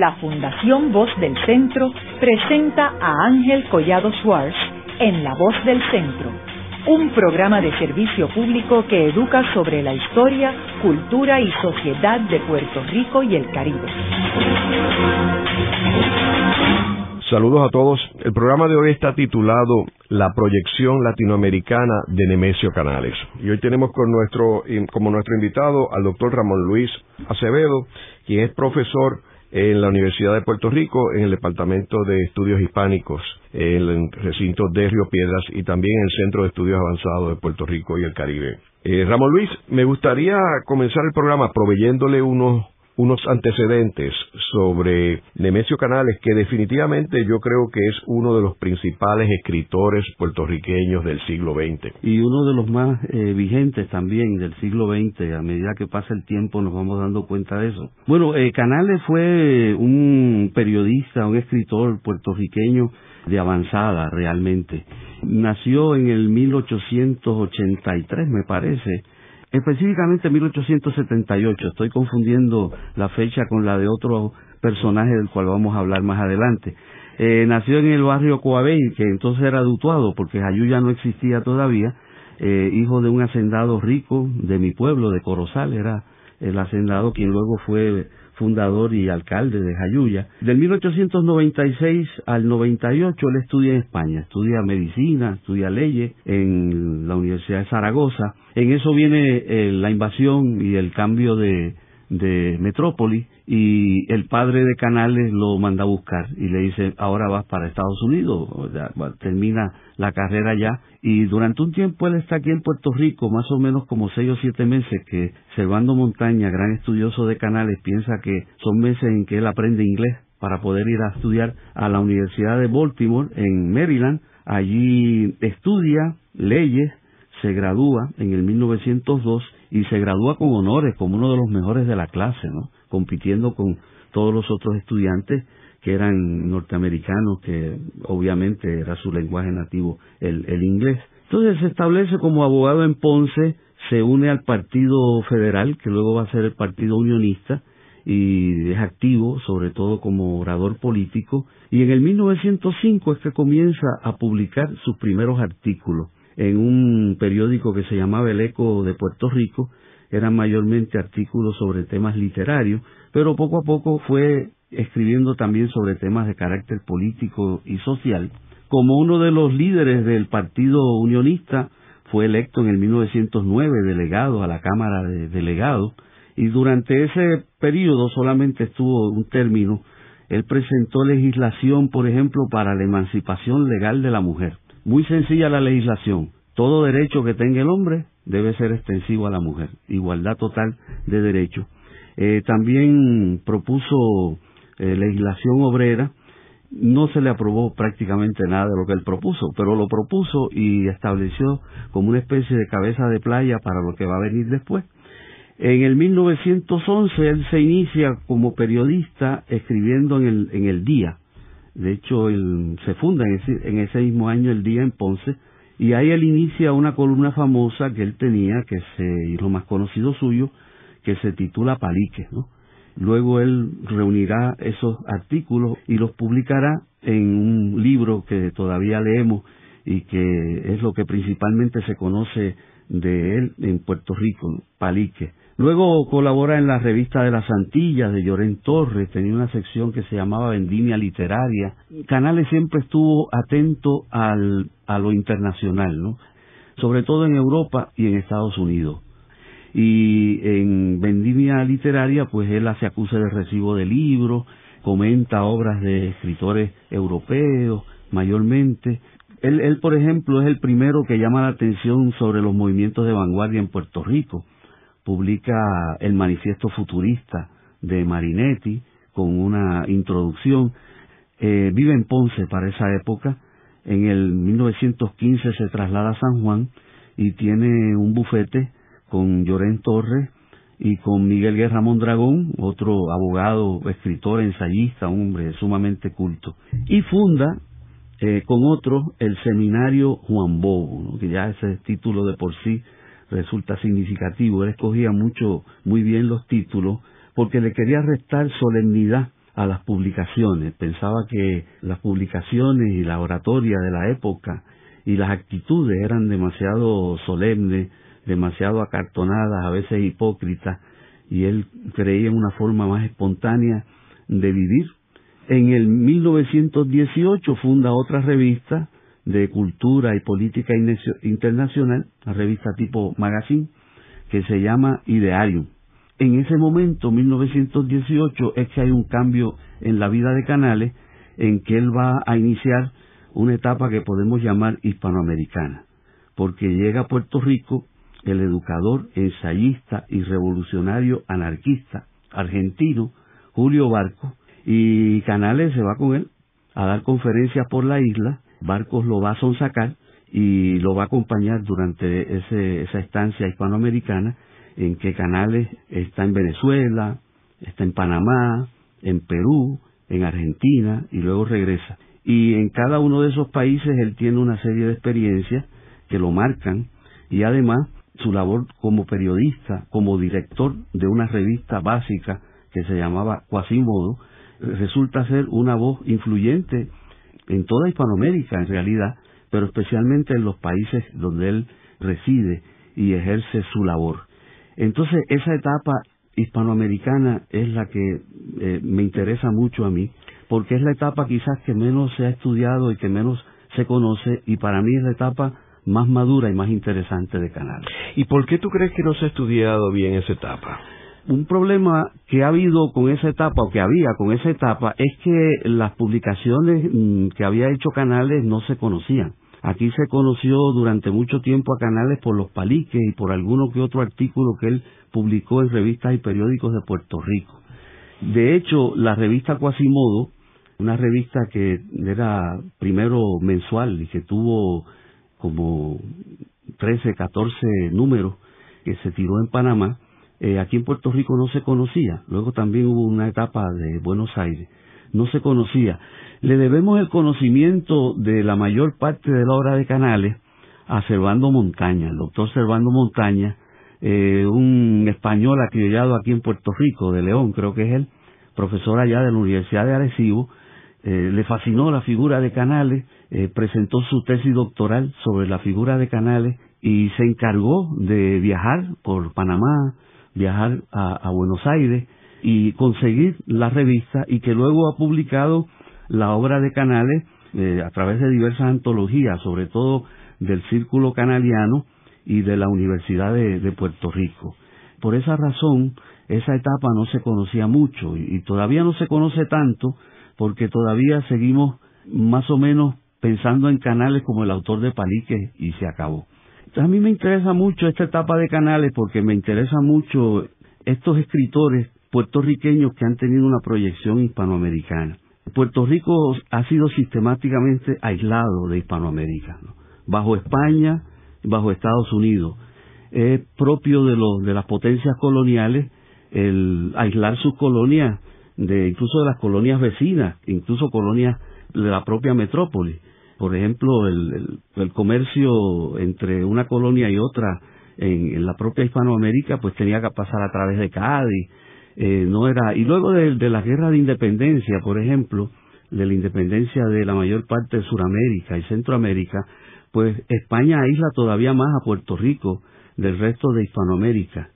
la Fundación Voz del Centro presenta a Ángel Collado Suárez en La Voz del Centro, un programa de servicio público que educa sobre la historia, cultura y sociedad de Puerto Rico y el Caribe. Saludos a todos. El programa de hoy está titulado La proyección latinoamericana de Nemesio Canales. Y hoy tenemos con nuestro, como nuestro invitado al doctor Ramón Luis Acevedo, quien es profesor en la Universidad de Puerto Rico, en el Departamento de Estudios Hispánicos, en el recinto de Río Piedras y también en el Centro de Estudios Avanzados de Puerto Rico y el Caribe. Eh, Ramón Luis, me gustaría comenzar el programa proveyéndole unos unos antecedentes sobre Nemesio Canales, que definitivamente yo creo que es uno de los principales escritores puertorriqueños del siglo XX. Y uno de los más eh, vigentes también del siglo XX, a medida que pasa el tiempo nos vamos dando cuenta de eso. Bueno, eh, Canales fue un periodista, un escritor puertorriqueño de avanzada realmente. Nació en el 1883, me parece, específicamente 1878. Estoy confundiendo la fecha con la de otro personaje del cual vamos a hablar más adelante. Eh, nació en el barrio Coabey, que entonces era dutuado porque Jayuya no existía todavía, eh, hijo de un hacendado rico de mi pueblo, de Corozal, era el hacendado quien luego fue fundador y alcalde de Jayuya. Del 1896 al 98 él estudia en España, estudia medicina, estudia leyes en la Universidad de Zaragoza. En eso viene eh, la invasión y el cambio de, de metrópoli y el padre de Canales lo manda a buscar y le dice ahora vas para Estados Unidos, termina la carrera ya y durante un tiempo él está aquí en Puerto Rico, más o menos como seis o siete meses que Servando Montaña, gran estudioso de Canales, piensa que son meses en que él aprende inglés para poder ir a estudiar a la Universidad de Baltimore en Maryland, allí estudia leyes, se gradúa en el 1902 y se gradúa con honores como uno de los mejores de la clase, ¿no? compitiendo con todos los otros estudiantes que eran norteamericanos, que obviamente era su lenguaje nativo el, el inglés. Entonces se establece como abogado en Ponce, se une al Partido Federal, que luego va a ser el Partido Unionista, y es activo, sobre todo como orador político, y en el 1905 es que comienza a publicar sus primeros artículos en un periódico que se llamaba El Eco de Puerto Rico, eran mayormente artículos sobre temas literarios, pero poco a poco fue escribiendo también sobre temas de carácter político y social. Como uno de los líderes del Partido Unionista, fue electo en el 1909 delegado a la Cámara de Delegados y durante ese periodo solamente estuvo un término. Él presentó legislación, por ejemplo, para la emancipación legal de la mujer. Muy sencilla la legislación. Todo derecho que tenga el hombre debe ser extensivo a la mujer. Igualdad total de derechos. Eh, también propuso eh, legislación obrera. No se le aprobó prácticamente nada de lo que él propuso, pero lo propuso y estableció como una especie de cabeza de playa para lo que va a venir después. En el 1911 él se inicia como periodista escribiendo en el, en el Día, de hecho, él se funda en ese, en ese mismo año el día en Ponce, y ahí él inicia una columna famosa que él tenía, que y lo más conocido suyo, que se titula Palique. Luego él reunirá esos artículos y los publicará en un libro que todavía leemos y que es lo que principalmente se conoce de él en Puerto Rico, Palique. Luego colabora en la revista de las Antillas de Llorén Torres, tenía una sección que se llamaba Vendimia Literaria. Canales siempre estuvo atento al, a lo internacional, ¿no? sobre todo en Europa y en Estados Unidos. Y en Vendimia Literaria, pues él hace acuse de recibo de libros, comenta obras de escritores europeos, mayormente. Él, él, por ejemplo, es el primero que llama la atención sobre los movimientos de vanguardia en Puerto Rico publica el manifiesto futurista de Marinetti con una introducción. Eh, vive en Ponce para esa época. En el 1915 se traslada a San Juan y tiene un bufete con Llorén Torres y con Miguel Guerra Mondragón, otro abogado, escritor, ensayista, hombre sumamente culto. Y funda eh, con otro el seminario Juan Bobo, que ya ese título de por sí resulta significativo. Él escogía mucho, muy bien los títulos, porque le quería restar solemnidad a las publicaciones. Pensaba que las publicaciones y la oratoria de la época y las actitudes eran demasiado solemnes, demasiado acartonadas, a veces hipócritas, y él creía en una forma más espontánea de vivir. En el 1918 funda otra revista de cultura y política internacional, una revista tipo magazine, que se llama Idearium. En ese momento, 1918, es que hay un cambio en la vida de Canales, en que él va a iniciar una etapa que podemos llamar hispanoamericana, porque llega a Puerto Rico el educador, ensayista y revolucionario anarquista argentino Julio Barco, y Canales se va con él a dar conferencias por la isla, Barcos lo va a sonsacar y lo va a acompañar durante esa estancia hispanoamericana en que Canales está en Venezuela, está en Panamá, en Perú, en Argentina y luego regresa. Y en cada uno de esos países él tiene una serie de experiencias que lo marcan y además su labor como periodista, como director de una revista básica que se llamaba Quasimodo, resulta ser una voz influyente en toda Hispanoamérica en realidad, pero especialmente en los países donde él reside y ejerce su labor. Entonces, esa etapa hispanoamericana es la que eh, me interesa mucho a mí, porque es la etapa quizás que menos se ha estudiado y que menos se conoce, y para mí es la etapa más madura y más interesante de Canal. ¿Y por qué tú crees que no se ha estudiado bien esa etapa? Un problema que ha habido con esa etapa o que había con esa etapa es que las publicaciones mm, que había hecho Canales no se conocían. Aquí se conoció durante mucho tiempo a Canales por los paliques y por alguno que otro artículo que él publicó en revistas y periódicos de Puerto Rico. De hecho, la revista Quasimodo, una revista que era primero mensual y que tuvo como 13, 14 números que se tiró en Panamá, eh, aquí en Puerto Rico no se conocía. Luego también hubo una etapa de Buenos Aires. No se conocía. Le debemos el conocimiento de la mayor parte de la obra de Canales a Servando Montaña, el doctor Servando Montaña, eh, un español acriollado aquí en Puerto Rico, de León, creo que es él, profesor allá de la Universidad de Arecibo, eh, le fascinó la figura de Canales, presentó su tesis doctoral sobre la figura de Canales y se encargó de viajar por Panamá, viajar a, Buenos Aires y conseguir la revista y que luego ha publicado la obra de Canales eh, a través de diversas antologías, sobre todo del Círculo Canaliano y de la Universidad de, Puerto Rico. Por esa razón, esa etapa no se conocía mucho y todavía no se conoce tanto porque todavía seguimos más o menos pensando en Canales como el autor de Palique y se acabó a mí me interesa mucho esta etapa de Canales porque me interesa mucho estos escritores puertorriqueños que han tenido una proyección hispanoamericana. Puerto Rico ha sido sistemáticamente aislado de Hispanoamérica, bajo España, bajo Estados Unidos. Es propio de, de las potencias coloniales el aislar sus colonias, de, incluso de las colonias vecinas, incluso colonias de la propia metrópoli por ejemplo, el, el, comercio entre una colonia y otra en, la propia Hispanoamérica, pues tenía que pasar a través de Cádiz, eh, no era y luego de, de, la guerra de independencia, por ejemplo, de la independencia de la mayor parte de Sudamérica y Centroamérica, pues España aísla todavía más a Puerto Rico del resto de Hispanoamérica.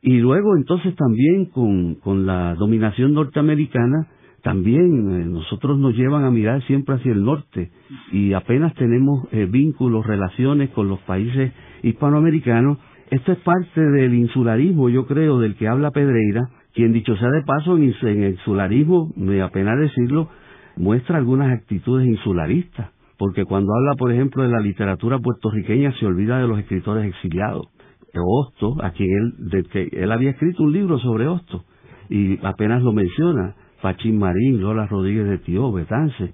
Y luego entonces también con, con la dominación norteamericana, también eh, nosotros nos llevan a mirar siempre hacia el norte y apenas tenemos eh, vínculos, relaciones con los países hispanoamericanos. Esto es parte del insularismo, yo creo, del que habla Pedreira, quien dicho sea de paso, en, el insularismo, me apena decirlo, muestra algunas actitudes insularistas, porque cuando habla, por ejemplo, de la literatura puertorriqueña, se olvida de los escritores exiliados. Hosto, a quien él, de que él había escrito un libro sobre Hosto, y apenas lo menciona Pachín Marín, Lola Rodríguez de Tío, Betance,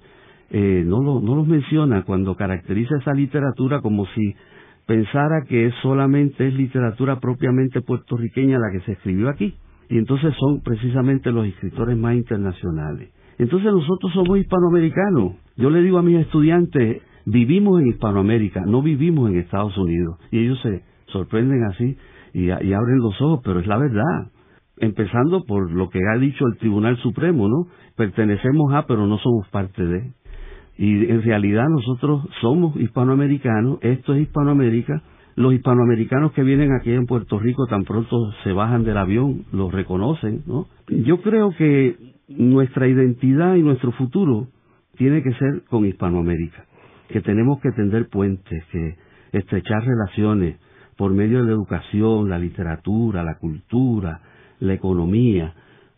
eh, no, no los menciona cuando caracteriza esa literatura como si pensara que solamente es literatura propiamente puertorriqueña la que se escribió aquí. Y entonces son precisamente los escritores más internacionales. Entonces nosotros somos hispanoamericanos. Yo le digo a mis estudiantes, vivimos en Hispanoamérica, no vivimos en Estados Unidos. Y ellos se sorprenden así y abren los ojos, pero es la verdad empezando por lo que ha dicho el Tribunal Supremo, ¿no? Pertenecemos a, pero no somos parte de. Y en realidad nosotros somos hispanoamericanos, esto es Hispanoamérica, los hispanoamericanos que vienen aquí en Puerto Rico tan pronto se bajan del avión, los reconocen, ¿no? Yo creo que nuestra identidad y nuestro futuro tiene que ser con Hispanoamérica, que tenemos que tender puentes, que estrechar relaciones por medio de la educación, la literatura, la cultura, la economía.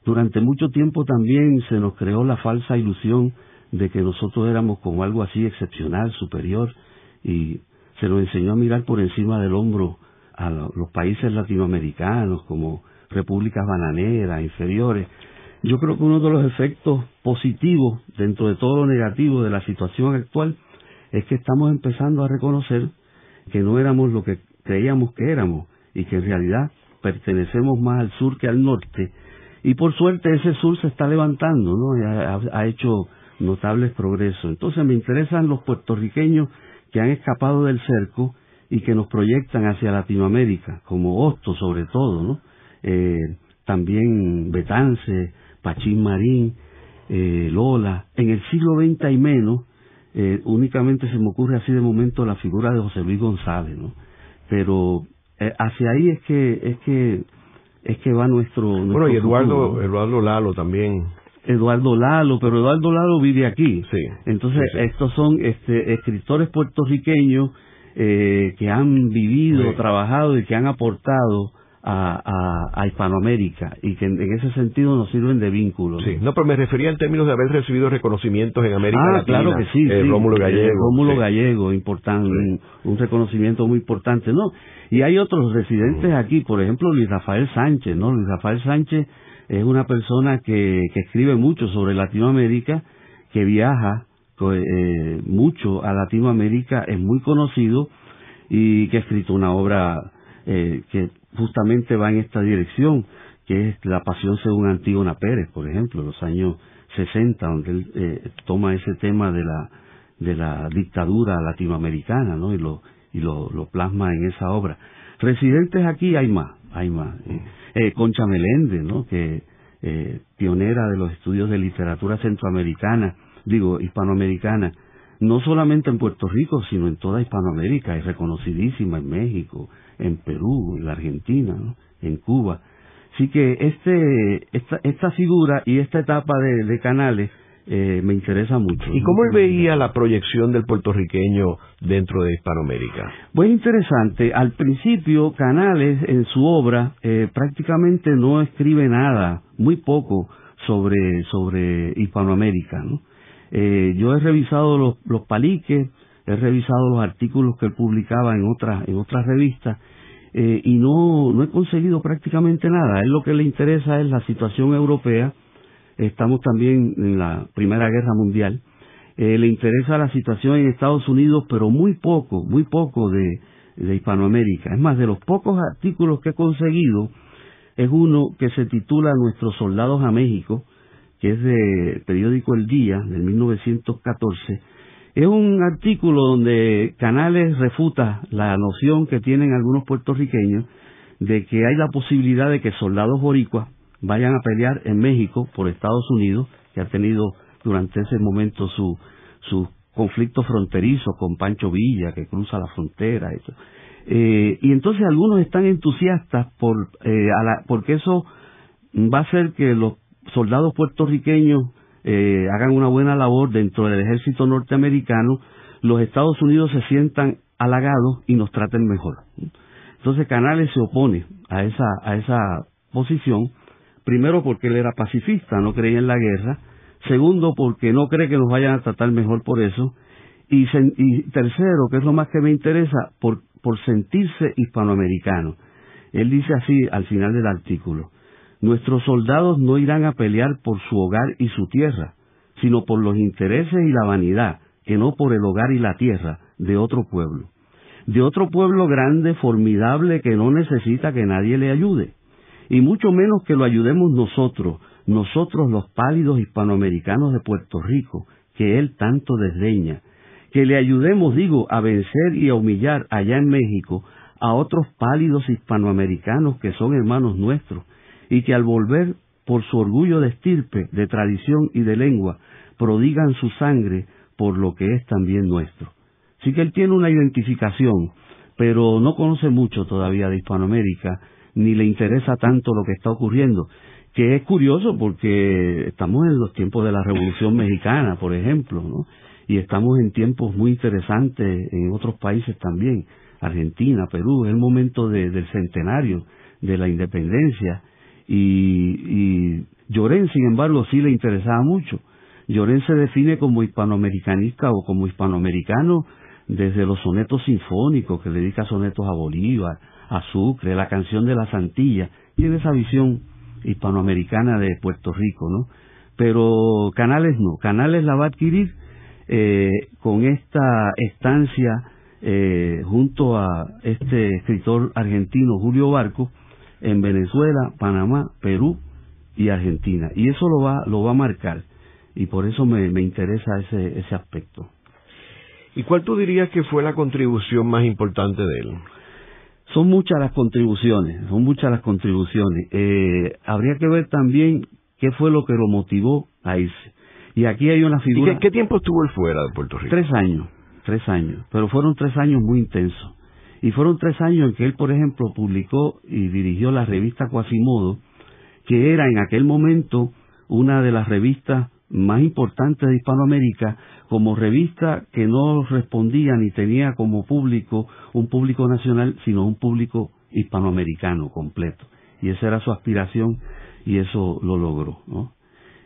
Durante mucho tiempo también se nos creó la falsa ilusión de que nosotros éramos como algo así excepcional, superior, y se nos enseñó a mirar por encima del hombro a los países latinoamericanos como repúblicas bananeras, inferiores. Yo creo que uno de los efectos positivos dentro de todo lo negativo de la situación actual es que estamos empezando a reconocer que no éramos lo que creíamos que éramos y que en realidad pertenecemos más al sur que al norte y por suerte ese sur se está levantando, ¿no? Ha, hecho notables progresos. Entonces me interesan los puertorriqueños que han escapado del cerco y que nos proyectan hacia Latinoamérica, como Hosto sobre todo, ¿no? Eh, también Betance, Pachín Marín, eh, Lola. En el siglo XX y menos, eh, únicamente se me ocurre así de momento la figura de José Luis González, ¿no? Pero eh, hacia ahí es que es que es que va nuestro, bueno y Eduardo Eduardo Lalo también. Eduardo Lalo, pero Eduardo Lalo vive aquí. Sí, Entonces, estos son este, escritores puertorriqueños eh, que han vivido, trabajado y que han aportado a, a, Hispanoamérica y que en, ese sentido nos sirven de vínculo. Sí, no, pero me refería en términos de haber recibido reconocimientos en América ah, Latina. claro que sí. Eh, Rómulo Gallego. Rómulo Gallego, importante, un, reconocimiento muy importante, ¿no? Y hay otros residentes aquí, por ejemplo, Luis Rafael Sánchez, ¿no? Luis Rafael Sánchez es una persona que, que escribe mucho sobre Latinoamérica, que viaja eh, mucho a Latinoamérica, es muy conocido y que ha escrito una obra eh, que justamente va en esta dirección, que es La Pasión según Antígona Pérez, por ejemplo, los años 60, donde él eh, toma ese tema de la, de la dictadura latinoamericana, ¿no? Y lo, y lo, lo plasma en esa obra. Residentes aquí hay más, hay más. Eh, Concha Meléndez, ¿no? Que eh, pionera de los estudios de literatura centroamericana, digo, hispanoamericana, no solamente en Puerto Rico, sino en toda Hispanoamérica, es reconocidísima en México, en Perú, en la Argentina, en Cuba. Así que este, esta, esta figura y esta etapa de, de Canales eh, me interesa mucho. ¿Y cómo él veía la proyección del puertorriqueño dentro de Hispanoamérica? Pues interesante. Al principio, Canales en su obra eh, prácticamente no escribe nada, muy poco sobre, sobre Hispanoamérica. Eh, yo he revisado los, paliques, he revisado los artículos que publicaba en otras, en otras revistas eh, y no, no he conseguido prácticamente nada. A él lo que le interesa es la situación europea. Estamos también en la Primera Guerra Mundial. Eh, le interesa la situación en Estados Unidos, pero muy poco, muy poco de, de Hispanoamérica. Es más, de los pocos artículos que he conseguido, es uno que se titula Nuestros soldados a México, que es de periódico El Día, del 1914, es un artículo donde Canales refuta la noción que tienen algunos puertorriqueños de que hay la posibilidad de que soldados boricuas vayan a pelear en México por Estados Unidos, que ha tenido durante ese momento su, su conflicto fronterizo con Pancho Villa, que cruza la frontera. Eh, y entonces algunos están entusiastas por, eh, porque eso va a hacer que los soldados puertorriqueños eh, hagan una buena labor dentro del ejército norteamericano, los Estados Unidos se sientan halagados y nos traten mejor. Entonces Canales se opone a esa, a esa posición, primero porque él era pacifista, no creía en la guerra, segundo porque no cree que nos vayan a tratar mejor por eso, y, y tercero, que es lo más que me interesa, por, por sentirse hispanoamericano. Él dice así al final del artículo, Nuestros soldados no irán a pelear por su hogar y su tierra, sino por los intereses y la vanidad, que no por el hogar y la tierra de otro pueblo. De otro pueblo grande, formidable, que no necesita que nadie le ayude. Y mucho menos que lo ayudemos nosotros, nosotros los pálidos hispanoamericanos de Puerto Rico, que él tanto desdeña. Que le ayudemos, digo, a vencer y a humillar allá en México a otros pálidos hispanoamericanos que son hermanos nuestros, y que al volver por su orgullo de estirpe, de tradición y de lengua, prodigan su sangre por lo que es también nuestro. Sí que él tiene una identificación, pero no conoce mucho todavía de Hispanoamérica, ni le interesa tanto lo que está ocurriendo, que es curioso porque estamos en los tiempos de la Revolución Mexicana, por ejemplo, ¿no? Y estamos en tiempos muy interesantes en otros países también, Argentina, Perú, es el momento del centenario de la independencia, y, y Llorén, sin embargo, sí le interesaba mucho. Llorén se define como hispanoamericanista o como hispanoamericano desde los sonetos sinfónicos, que dedica sonetos a Bolívar, a Sucre, la canción de la Santilla, tiene esa visión hispanoamericana de Puerto Rico, ¿no? Pero Canales no, Canales la va a adquirir eh, con esta estancia eh, junto a este escritor argentino Julio Barco en Venezuela, Panamá, Perú y Argentina. Y eso lo va, lo va a marcar. Y por eso me, me interesa ese, ese aspecto. ¿Y cuál tú dirías que fue la contribución más importante de él? Son muchas las contribuciones, son muchas las contribuciones. Eh, habría que ver también qué fue lo que lo motivó a irse. Y aquí hay una figura... ¿Y qué, tiempo estuvo él fuera de Puerto Rico? Tres años, tres años, pero fueron tres años muy intensos. Y fueron tres años en que él, por ejemplo, publicó y dirigió la revista Quasimodo, que era en aquel momento una de las revistas más importantes de Hispanoamérica, como revista que no respondía ni tenía como público un público nacional, sino un público hispanoamericano completo. Y esa era su aspiración y eso lo logró.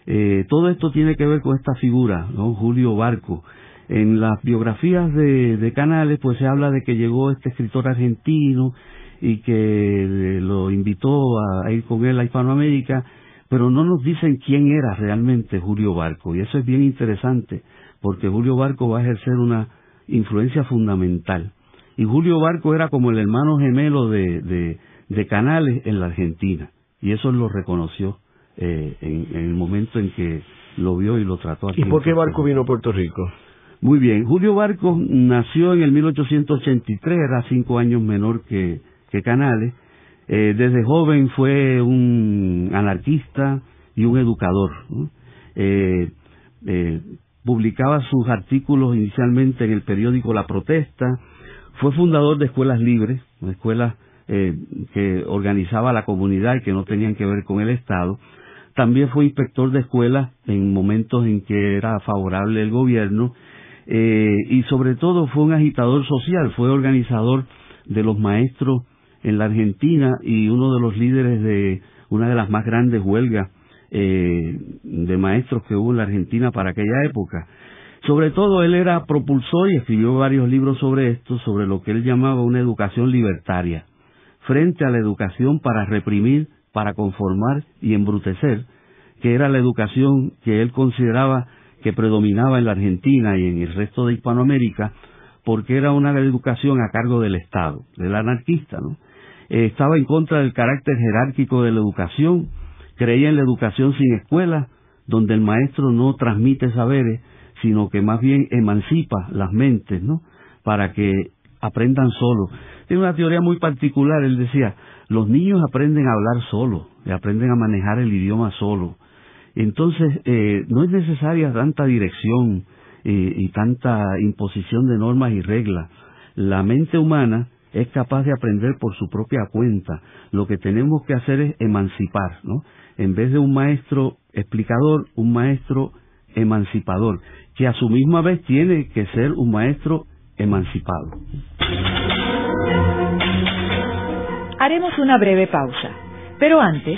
Eh, todo esto tiene que ver con esta figura, ¿no? Julio Barco. En las biografías de, de Canales, pues se habla de que llegó este escritor argentino y que lo invitó a ir con él a Hispanoamérica pero no nos dicen quién era realmente Julio Barco, y eso es bien interesante, porque Julio Barco va a ejercer una influencia fundamental. Y Julio Barco era como el hermano gemelo de, de, Canales en la Argentina, y eso lo reconoció eh, en, el momento en que lo vio y lo trató aquí. ¿Y por qué Barco vino a Puerto Rico? Muy bien, Julio Barco nació en el 1883, era cinco años menor que, que Canales, eh, desde joven fue un anarquista y un educador. Eh, eh, publicaba sus artículos inicialmente en el periódico La Protesta, fue fundador de escuelas libres, escuelas que organizaba la comunidad y que no tenían que ver con el Estado. También fue inspector de escuelas en momentos en que era favorable el gobierno y sobre todo fue un agitador social, fue organizador de los maestros en la Argentina y uno de los líderes de una de las más grandes huelgas eh, de maestros que hubo en la Argentina para aquella época. Sobre todo él era propulsor y escribió varios libros sobre esto, sobre lo que él llamaba una educación libertaria, frente a la educación para reprimir, para conformar y embrutecer, que era la educación que él consideraba que predominaba en la Argentina y en el resto de Hispanoamérica, porque era una educación a cargo del Estado, del anarquista, ¿no? Eh, estaba en contra del carácter jerárquico de la educación, creía en la educación sin escuela, donde el maestro no transmite saberes, sino que más bien emancipa las mentes, ¿no? Para que aprendan solo. Tiene una teoría muy particular, él decía, los niños aprenden a hablar solo, aprenden a manejar el idioma solo. Entonces, eh, no es necesaria tanta dirección eh, y tanta imposición de normas y reglas. La mente humana es capaz de aprender por su propia cuenta. Lo que tenemos que hacer es emancipar, ¿no? En vez de un maestro explicador, un maestro emancipador, que a su misma vez tiene que ser un maestro emancipado. Haremos una breve pausa, pero antes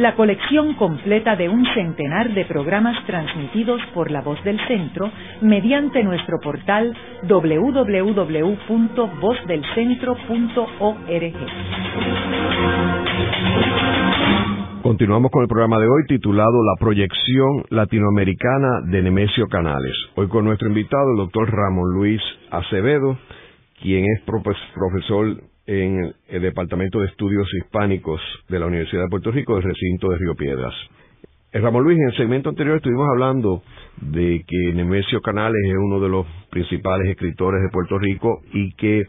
la colección completa de un centenar de programas transmitidos por La Voz del Centro mediante nuestro portal www.vozdelcentro.org. Continuamos con el programa de hoy titulado La proyección latinoamericana de Nemesio Canales. Hoy con nuestro invitado, el doctor Ramón Luis Acevedo, quien es profesor en el Departamento de Estudios Hispánicos de la Universidad de Puerto Rico del recinto de Río Piedras. Eh, Ramón Luis, en el segmento anterior estuvimos hablando de que Nemesio Canales es uno de los principales escritores de Puerto Rico y que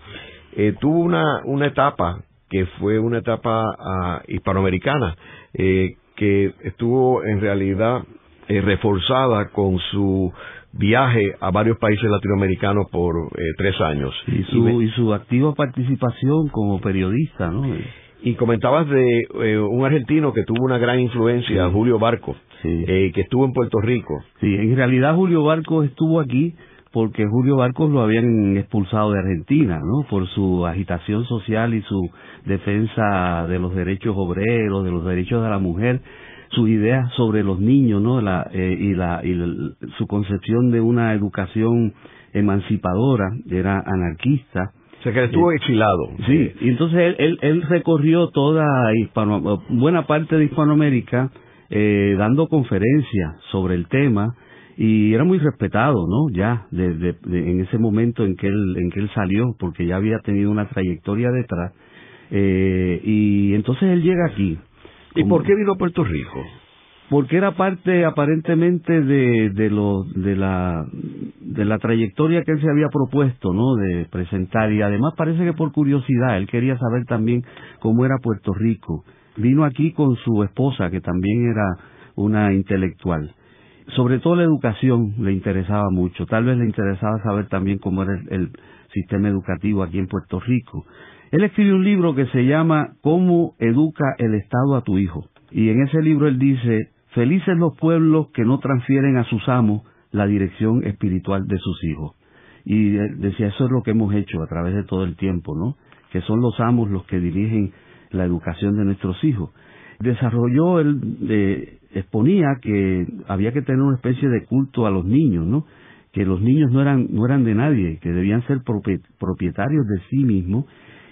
eh, tuvo una, una etapa que fue una etapa ah, hispanoamericana eh, que estuvo en realidad eh, reforzada con su viaje a varios países latinoamericanos por eh, tres años. Y su, y, su activa participación como periodista, ¿no? Y comentabas de un argentino que tuvo una gran influencia, Julio Barco, que estuvo en Puerto Rico. Sí, en realidad Julio Barco estuvo aquí porque Julio Barcos lo habían expulsado de Argentina, ¿no? Por su agitación social y su defensa de los derechos obreros, de los derechos de la mujer, sus ideas sobre los niños, ¿no? La, eh, y, la, y su concepción de una educación emancipadora, era anarquista. O sea que estuvo eh, exilado. Sí, y entonces él, él, él recorrió toda Hispano, buena parte de Hispanoamérica eh, dando conferencias sobre el tema y era muy respetado, ¿no? Ya de, en ese momento en que él en que él salió, porque ya había tenido una trayectoria detrás. Eh, y entonces él llega aquí. ¿Y por qué vino a Puerto Rico? Porque era parte aparentemente de, de lo de la de la trayectoria que él se había propuesto, ¿no? De presentar y además parece que por curiosidad él quería saber también cómo era Puerto Rico. Vino aquí con su esposa que también era una intelectual sobre todo la educación le interesaba mucho. Tal vez le interesaba saber también cómo era el, sistema educativo aquí en Puerto Rico. Él escribió un libro que se llama Cómo educa el Estado a tu hijo. Y en ese libro él dice, felices los pueblos que no transfieren a sus amos la dirección espiritual de sus hijos. Y decía, eso es lo que hemos hecho a través de todo el tiempo, ¿no? Que son los amos los que dirigen la educación de nuestros hijos. Desarrolló el, de, exponía que había que tener una especie de culto a los niños, ¿no? Que los niños no eran, no eran de nadie, que debían ser propietarios de sí mismos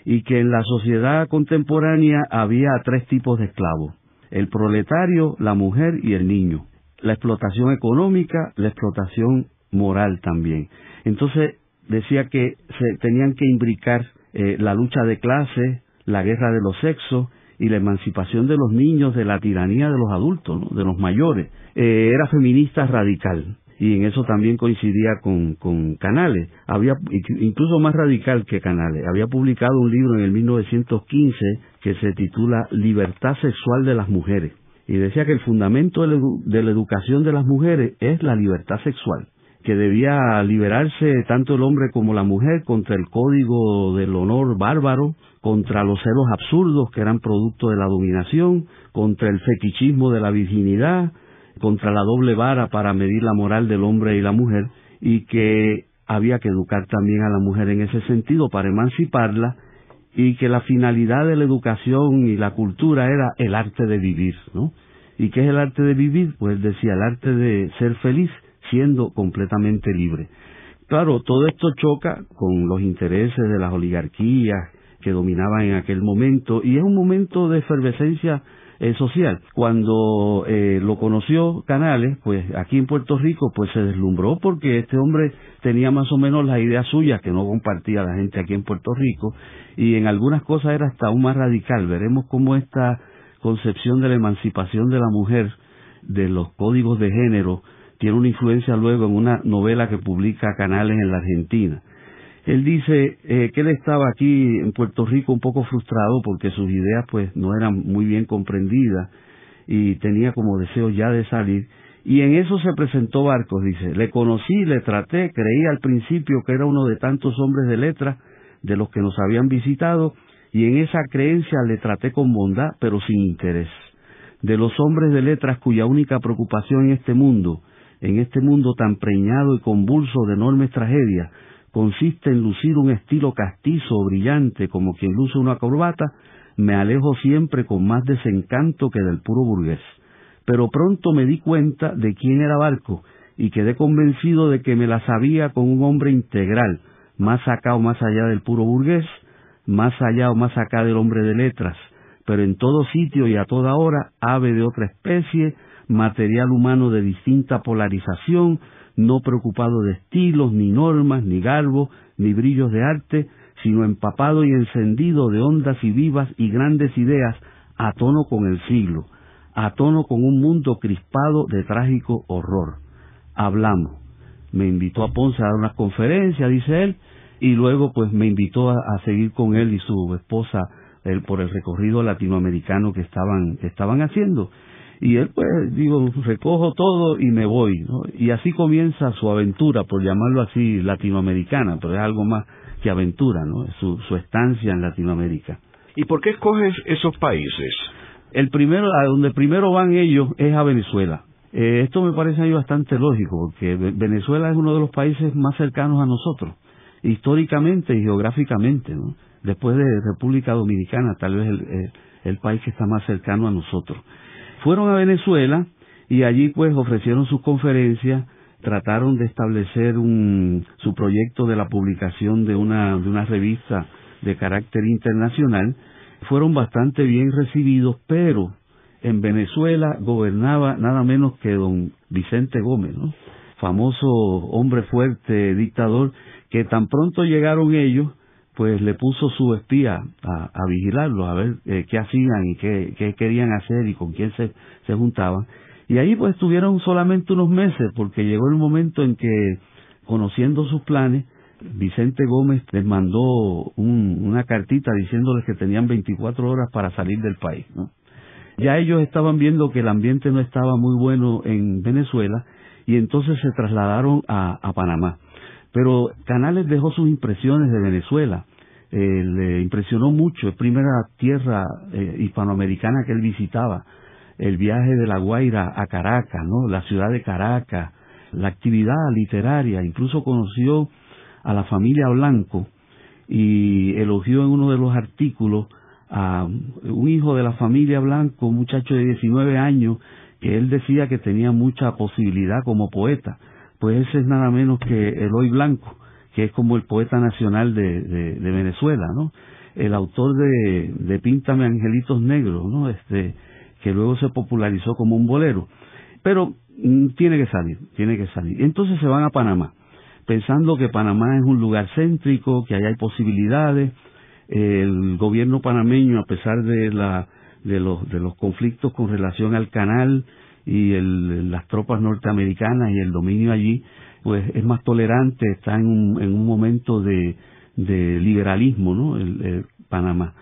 y que en la sociedad contemporánea había tres tipos de esclavos, el proletario, la mujer y el niño. La explotación económica, la explotación moral también. Entonces decía que se tenían que imbricar eh, la lucha de clases, la guerra de los sexos y la emancipación de los niños de la tiranía de los adultos, de los mayores. Eh, era feminista radical y en eso también coincidía con, con Canales, había incluso más radical que Canales. Había publicado un libro en el 1915 que se titula Libertad sexual de las mujeres y decía que el fundamento de la educación de las mujeres es la libertad sexual que debía liberarse tanto el hombre como la mujer contra el código del honor bárbaro, contra los celos absurdos que eran producto de la dominación, contra el fetichismo de la virginidad, contra la doble vara para medir la moral del hombre y la mujer, y que había que educar también a la mujer en ese sentido para emanciparla, y que la finalidad de la educación y la cultura era el arte de vivir, ¿no? ¿Y qué es el arte de vivir? Pues decía, el arte de ser feliz siendo completamente libre. Claro, todo esto choca con los intereses de las oligarquías que dominaban en aquel momento y es un momento de efervescencia eh, social. Cuando eh, lo conoció Canales, pues aquí en Puerto Rico, pues se deslumbró porque este hombre tenía más o menos las ideas suyas que no compartía la gente aquí en Puerto Rico y en algunas cosas era hasta aún más radical. Veremos cómo esta concepción de la emancipación de la mujer, de los códigos de género, tiene una influencia luego en una novela que publica Canales en la Argentina. Él dice eh, que él estaba aquí en Puerto Rico un poco frustrado porque sus ideas pues no eran muy bien comprendidas y tenía como deseo ya de salir. Y en eso se presentó Barcos, dice, le conocí, le traté, creí al principio que era uno de tantos hombres de letras de los que nos habían visitado, y en esa creencia le traté con bondad, pero sin interés. De los hombres de letras cuya única preocupación en este mundo, en este mundo tan preñado y convulso de enormes tragedias, consiste en lucir un estilo castizo o brillante como quien luce una corbata, me alejo siempre con más desencanto que del puro burgués. Pero pronto me di cuenta de quién era Barco y quedé convencido de que me la sabía con un hombre integral, más acá o más allá del puro burgués, más allá o más acá del hombre de letras, pero en todo sitio y a toda hora, ave de otra especie, material humano de distinta polarización, no preocupado de estilos, ni normas, ni garbo, ni brillos de arte, sino empapado y encendido de ondas y vivas y grandes ideas, a tono con el siglo, a tono con un mundo crispado de trágico horror. Hablamos. Me invitó a Ponce a dar una conferencia, dice él, y luego pues me invitó a, seguir con él y su esposa por el recorrido latinoamericano que estaban, que estaban haciendo. Y él pues digo, recojo todo y me voy, ¿no? Y así comienza su aventura, por llamarlo así, latinoamericana, pero es algo más que aventura, ¿no? Su, su estancia en Latinoamérica. ¿Y por qué escoges esos países? El primero, a donde primero van ellos es a Venezuela. Eh, esto me parece a mí bastante lógico, porque Venezuela es uno de los países más cercanos a nosotros, históricamente y geográficamente, ¿no? Después de República Dominicana, tal vez el, el país que está más cercano a nosotros. Fueron a Venezuela y allí pues ofrecieron sus conferencias, trataron de establecer un, su proyecto de la publicación de una, de una revista de carácter internacional, fueron bastante bien recibidos, pero en Venezuela gobernaba nada menos que don Vicente Gómez, ¿no? famoso hombre fuerte, dictador, que tan pronto llegaron ellos, pues le puso su espía a, a vigilarlos, a ver eh, qué hacían y qué, qué, querían hacer y con quién se, se juntaban. Y ahí pues estuvieron solamente unos meses, porque llegó el momento en que, conociendo sus planes, Vicente Gómez les mandó una cartita diciéndoles que tenían 24 horas para salir del país. Ya ellos estaban viendo que el ambiente no estaba muy bueno en Venezuela y entonces se trasladaron a, Panamá. Pero Canales dejó sus impresiones de Venezuela. Eh, le impresionó mucho, es primera tierra eh, hispanoamericana que él visitaba. El viaje de La Guaira a Caracas, ¿no? la ciudad de Caracas, la actividad literaria, incluso conoció a la familia Blanco y elogió en uno de los artículos a un hijo de la familia Blanco, un muchacho de 19 años, que él decía que tenía mucha posibilidad como poeta. Pues ese es nada menos que Eloy Blanco, que es como el poeta nacional de, de, Venezuela, ¿no? El autor de, Píntame Angelitos Negros, ¿no? Este, que luego se popularizó como un bolero. Pero mm, tiene que salir, tiene que salir. Entonces se van a Panamá pensando que Panamá es un lugar céntrico, que allá hay posibilidades. El gobierno panameño, a pesar de, la, de, los, de los conflictos con relación al canal y el, las tropas norteamericanas y el dominio allí, pues es más tolerante, está en un, en un momento de, de liberalismo, ¿no? El, Panamá.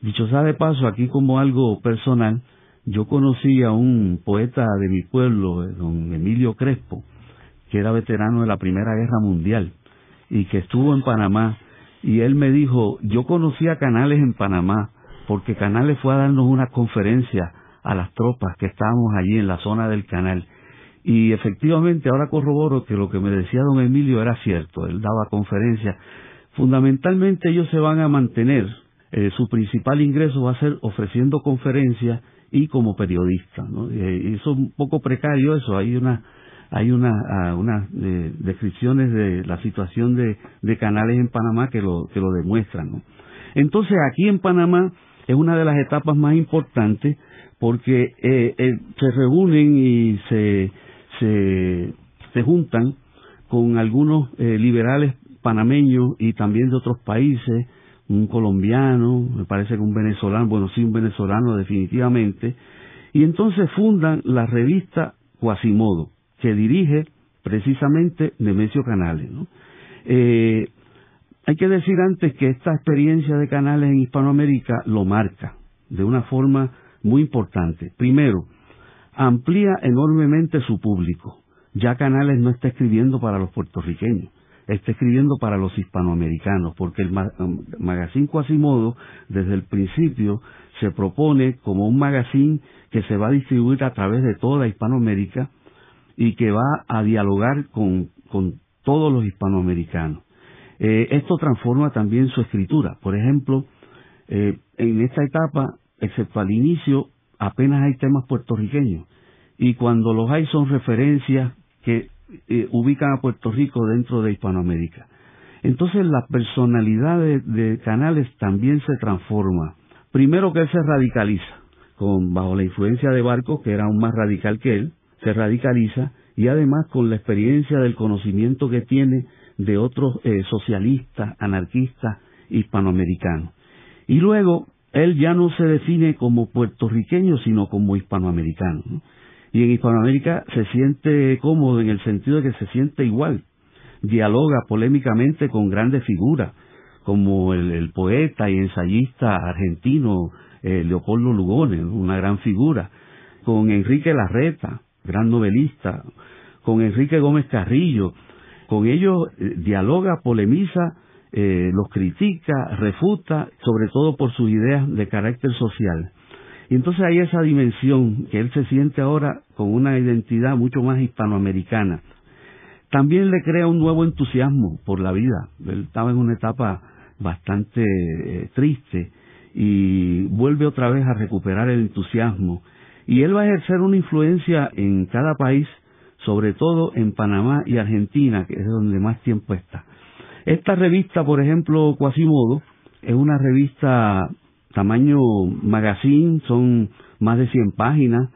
Dicho sea de paso, aquí como algo personal, yo conocí a un poeta de mi pueblo, don Emilio Crespo, que era veterano de la Primera Guerra Mundial y que estuvo en Panamá y él me dijo, yo conocía Canales en Panamá porque Canales fue a darnos una conferencia a las tropas que estábamos allí en la zona del canal. Y efectivamente ahora corroboro que lo que me decía don Emilio era cierto, él daba conferencias. Fundamentalmente ellos se van a mantener, eh, su principal ingreso va a ser ofreciendo conferencias y como periodista. ¿no? Eh, eso es un poco precario eso, hay una hay unas una, eh, descripciones de la situación de, de, canales en Panamá que lo, que lo demuestran. ¿no? Entonces, aquí en Panamá es una de las etapas más importantes porque eh, eh, se reúnen y se, se, se juntan con algunos liberales panameños y también de otros países, un colombiano, me parece que un venezolano, bueno, sí, un venezolano definitivamente, y entonces fundan la revista Quasimodo que dirige precisamente Nemesio Canales. ¿no? Eh, hay que decir antes que esta experiencia de Canales en Hispanoamérica lo marca de una forma muy importante. Primero, amplía enormemente su público. Ya Canales no está escribiendo para los puertorriqueños, está escribiendo para los hispanoamericanos, porque el magazine Quasimodo desde el principio se propone como un magazine que se va a distribuir a través de toda Hispanoamérica y que va a dialogar con, con todos los hispanoamericanos. Eh, esto transforma también su escritura. Por ejemplo, eh, en esta etapa, excepto al inicio, apenas hay temas puertorriqueños. Y cuando los hay son referencias que eh, ubican a Puerto Rico dentro de Hispanoamérica. Entonces la personalidad de, Canales también se transforma Primero que él se radicaliza, con, bajo la influencia de Barcos, que era aún más radical que él, se radicaliza y además con la experiencia del conocimiento que tiene de otros eh, socialistas, anarquistas, hispanoamericanos. Y luego, él ya no se define como puertorriqueño, sino como hispanoamericano. Y en Hispanoamérica se siente cómodo en el sentido de que se siente igual. Dialoga polémicamente con grandes figuras, como el, poeta y ensayista argentino eh, Leopoldo Lugones, una gran figura, con Enrique Larreta, gran novelista, con Enrique Gómez Carrillo, con ellos eh, dialoga, polemiza, eh, los critica, refuta, sobre todo por sus ideas de carácter social. Y entonces hay esa dimensión que él se siente ahora con una identidad mucho más hispanoamericana. También le crea un nuevo entusiasmo por la vida. Él estaba en una etapa bastante eh, triste y vuelve otra vez a recuperar el entusiasmo. Y él va a ejercer una influencia en cada país, sobre todo en Panamá y Argentina, que es donde más tiempo está. Esta revista, por ejemplo, Quasimodo, es una revista tamaño magazine, son más de 100 páginas,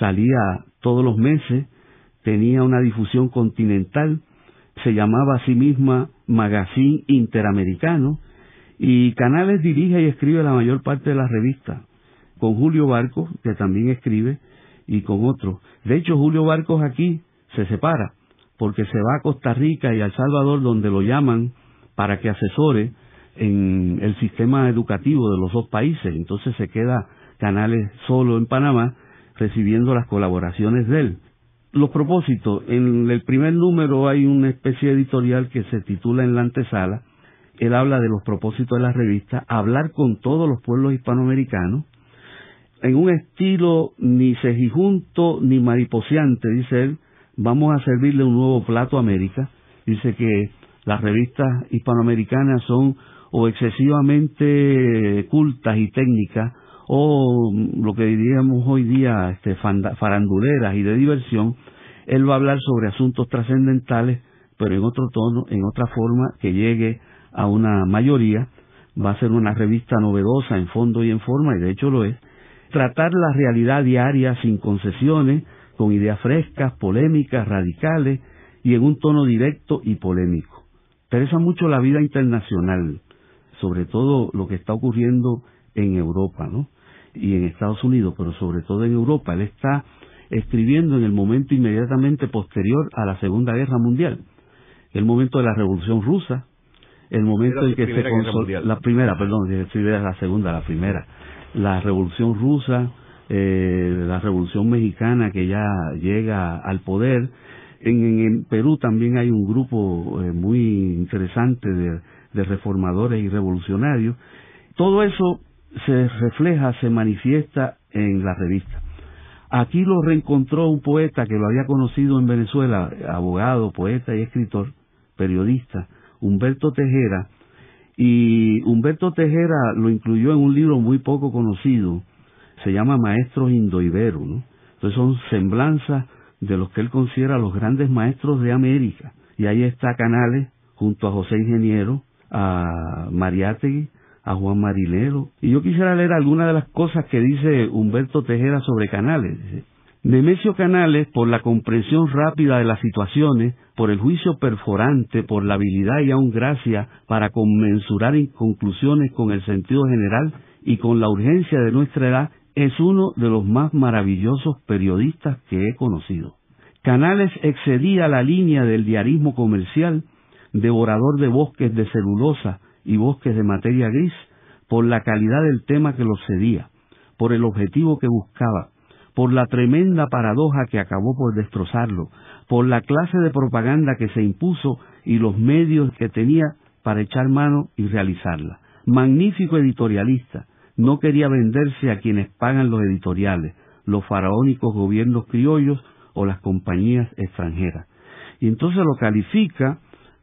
salía todos los meses, tenía una difusión continental, se llamaba a sí misma Magazine Interamericano, y Canales dirige y escribe la mayor parte de la revista, con Julio Barcos, que también escribe, y con otros. De hecho, Julio Barcos aquí se separa, porque se va a Costa Rica y a El Salvador, donde lo llaman para que asesore en el sistema educativo de los dos países. Entonces se queda Canales solo en Panamá, recibiendo las colaboraciones de él. Los propósitos. En el primer número hay una especie editorial que se titula En la antesala, él habla de los propósitos de la revista, hablar con todos los pueblos hispanoamericanos, en un estilo ni cejijunto ni mariposeante, dice él, vamos a servirle un nuevo plato a América. Dice que las revistas hispanoamericanas son o excesivamente cultas y técnicas o lo que diríamos hoy día este, faranduleras y de diversión, él va a hablar sobre asuntos trascendentales, pero en otro tono, en otra forma que llegue a una mayoría, va a ser una revista novedosa en fondo y en forma, y de hecho lo es, tratar la realidad diaria sin concesiones, con ideas frescas, polémicas, radicales, y en un tono directo y polémico. Interesa mucho la vida internacional, sobre todo lo que está ocurriendo en Europa, ¿no? Y en Estados Unidos, pero sobre todo en Europa. Él está escribiendo en el momento inmediatamente posterior a la Segunda Guerra Mundial, el momento de la Revolución Rusa, el momento en que se consolidó la primera, perdón, la segunda, la primera, la Revolución Rusa, eh, la Revolución Mexicana que ya llega al poder. En, Perú también hay un grupo eh, muy interesante de, de reformadores y revolucionarios. Todo eso se refleja, se manifiesta en la revista. Aquí lo reencontró un poeta que lo había conocido en Venezuela, abogado, poeta y escritor, periodista, Humberto Tejera, y Humberto Tejera lo incluyó en un libro muy poco conocido, se llama Maestros Indoiberos, ¿no? Entonces son semblanzas de los que él considera los grandes maestros de América. Y ahí está Canales, junto a José Ingeniero, a Mariátegui, a Juan Marilero. Y yo quisiera leer algunas de las cosas que dice Humberto Tejera sobre Canales. Nemesio Canales, por la comprensión rápida de las situaciones, por el juicio perforante, por la habilidad y aún gracia para conmensurar en conclusiones con el sentido general y con la urgencia de nuestra edad, es uno de los más maravillosos periodistas que he conocido. Canales excedía la línea del diarismo comercial, devorador de bosques de celulosa y bosques de materia gris, por la calidad del tema que los cedía, por el objetivo que buscaba, por la tremenda paradoja que acabó por destrozarlo, por la clase de propaganda que se impuso y los medios que tenía para echar mano y realizarla. Magnífico editorialista, no quería venderse a quienes pagan los editoriales, los faraónicos gobiernos criollos o las compañías extranjeras. Y entonces lo califica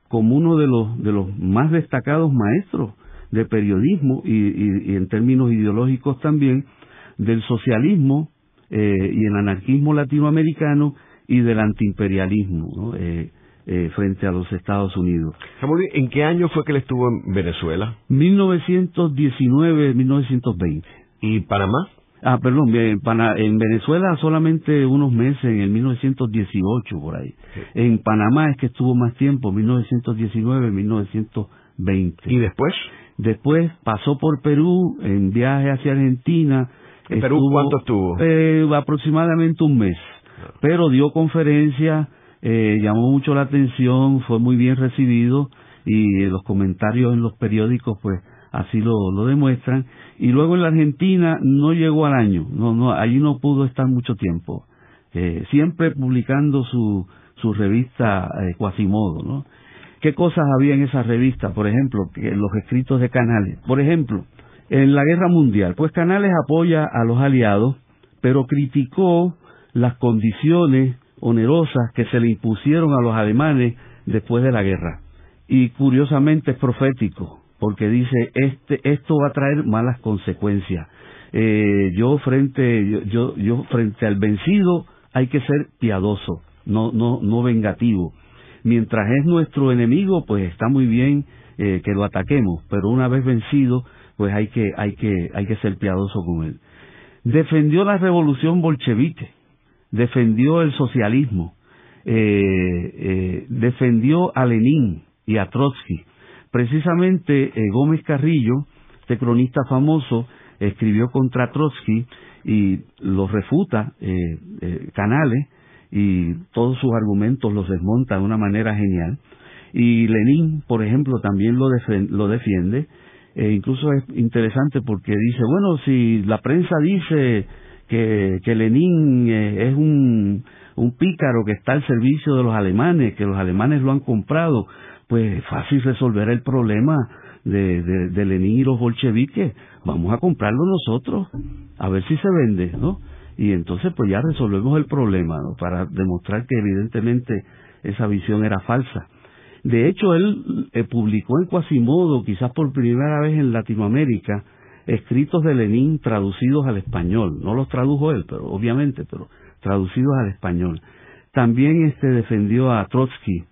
como uno de los, de los más destacados maestros de periodismo y, en términos ideológicos también del socialismo eh, y el anarquismo latinoamericano y del antiimperialismo. Eh, eh, frente a los Estados Unidos. ¿En qué año fue que él estuvo en Venezuela? 1919-1920. ¿Y Panamá? Ah, perdón, en, Venezuela solamente unos meses, en el 1918 por ahí. En Panamá es que estuvo más tiempo, 1919-1920. ¿Y después? Después pasó por Perú en viaje hacia Argentina. ¿En Perú cuánto estuvo? Eh, aproximadamente un mes. Ah. Pero dio conferencia, eh, llamó mucho la atención, fue muy bien recibido y los comentarios en los periódicos pues así lo, lo demuestran. Y luego en la Argentina no llegó al año, no, no, allí no pudo estar mucho tiempo. Eh, siempre publicando su, su revista eh, Quasimodo, ¿no? ¿Qué cosas había en esa revista? Por ejemplo, los escritos de Canales. Por ejemplo, en la guerra mundial, pues Canales apoya a los aliados, pero criticó las condiciones onerosas que se le impusieron a los alemanes después de la guerra. Y curiosamente es profético, porque dice, este, esto va a traer malas consecuencias. Eh, yo frente, yo, yo, frente al vencido hay que ser piadoso, no, no, no vengativo. Mientras es nuestro enemigo, pues está muy bien eh, que lo ataquemos, pero una vez vencido, pues hay que, hay que, hay que ser piadoso con él. Defendió la revolución bolchevique, defendió el socialismo, eh, defendió a Lenin y a Trotsky, Precisamente eh, Gómez Carrillo, este cronista famoso, escribió contra Trotsky y lo refuta eh, eh, Canales y todos sus argumentos los desmonta de una manera genial. Y Lenin, por ejemplo, también lo, lo defiende. E incluso es interesante porque dice, bueno, si la prensa dice que, que Lenin es un, un pícaro que está al servicio de los alemanes, que los alemanes lo han comprado, pues fácil resolver el problema de, de, Lenin y los bolcheviques. Vamos a comprarlo nosotros, a ver si se vende, ¿no? Y entonces pues ya resolvemos el problema, ¿no? Para demostrar que evidentemente esa visión era falsa. De hecho, él eh, publicó en Quasimodo, quizás por primera vez en Latinoamérica, escritos de Lenin traducidos al español. No los tradujo él, pero obviamente, pero traducidos al español. También este defendió a Trotsky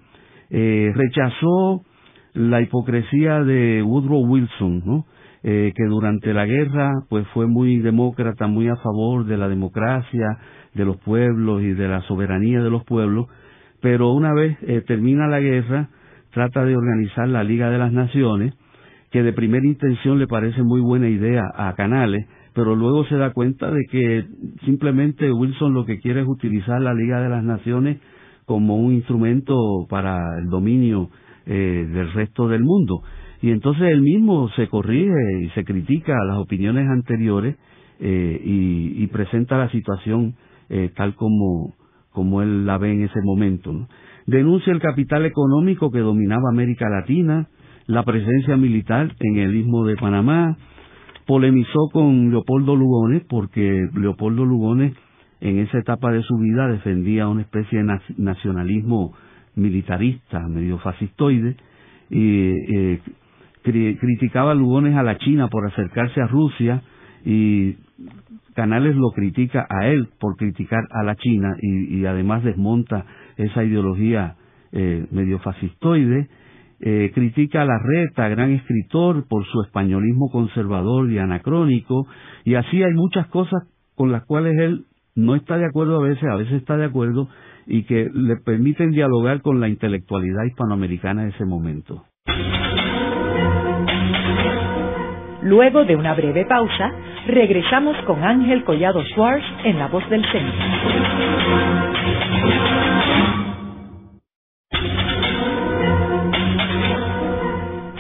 eh, rechazó la hipocresía de Woodrow Wilson, ¿no? Eh, que durante la guerra pues fue muy demócrata, muy a favor de la democracia, de los pueblos y de la soberanía de los pueblos, pero una vez eh, termina la guerra trata de organizar la Liga de las Naciones, que de primera intención le parece muy buena idea a Canales, pero luego se da cuenta de que simplemente Wilson lo que quiere es utilizar la Liga de las Naciones como un instrumento para el dominio eh, del resto del mundo. Y entonces él mismo se corrige y se critica a las opiniones anteriores eh, y, presenta la situación eh, tal como, como él la ve en ese momento. Denuncia el capital económico que dominaba América Latina, la presencia militar en el istmo de Panamá, polemizó con Leopoldo Lugones porque Leopoldo Lugones en esa etapa de su vida defendía una especie de nacionalismo militarista, medio fascistoide, y eh, criticaba a Lugones a la China por acercarse a Rusia y Canales lo critica a él por criticar a la China y, además desmonta esa ideología eh, medio fascistoide. Eh, critica a Larreta, gran escritor, por su españolismo conservador y anacrónico, y así hay muchas cosas con las cuales él no está de acuerdo a veces, a veces está de acuerdo, y que le permiten dialogar con la intelectualidad hispanoamericana de ese momento. Luego de una breve pausa, regresamos con Ángel Collado Schwartz en La Voz del Centro.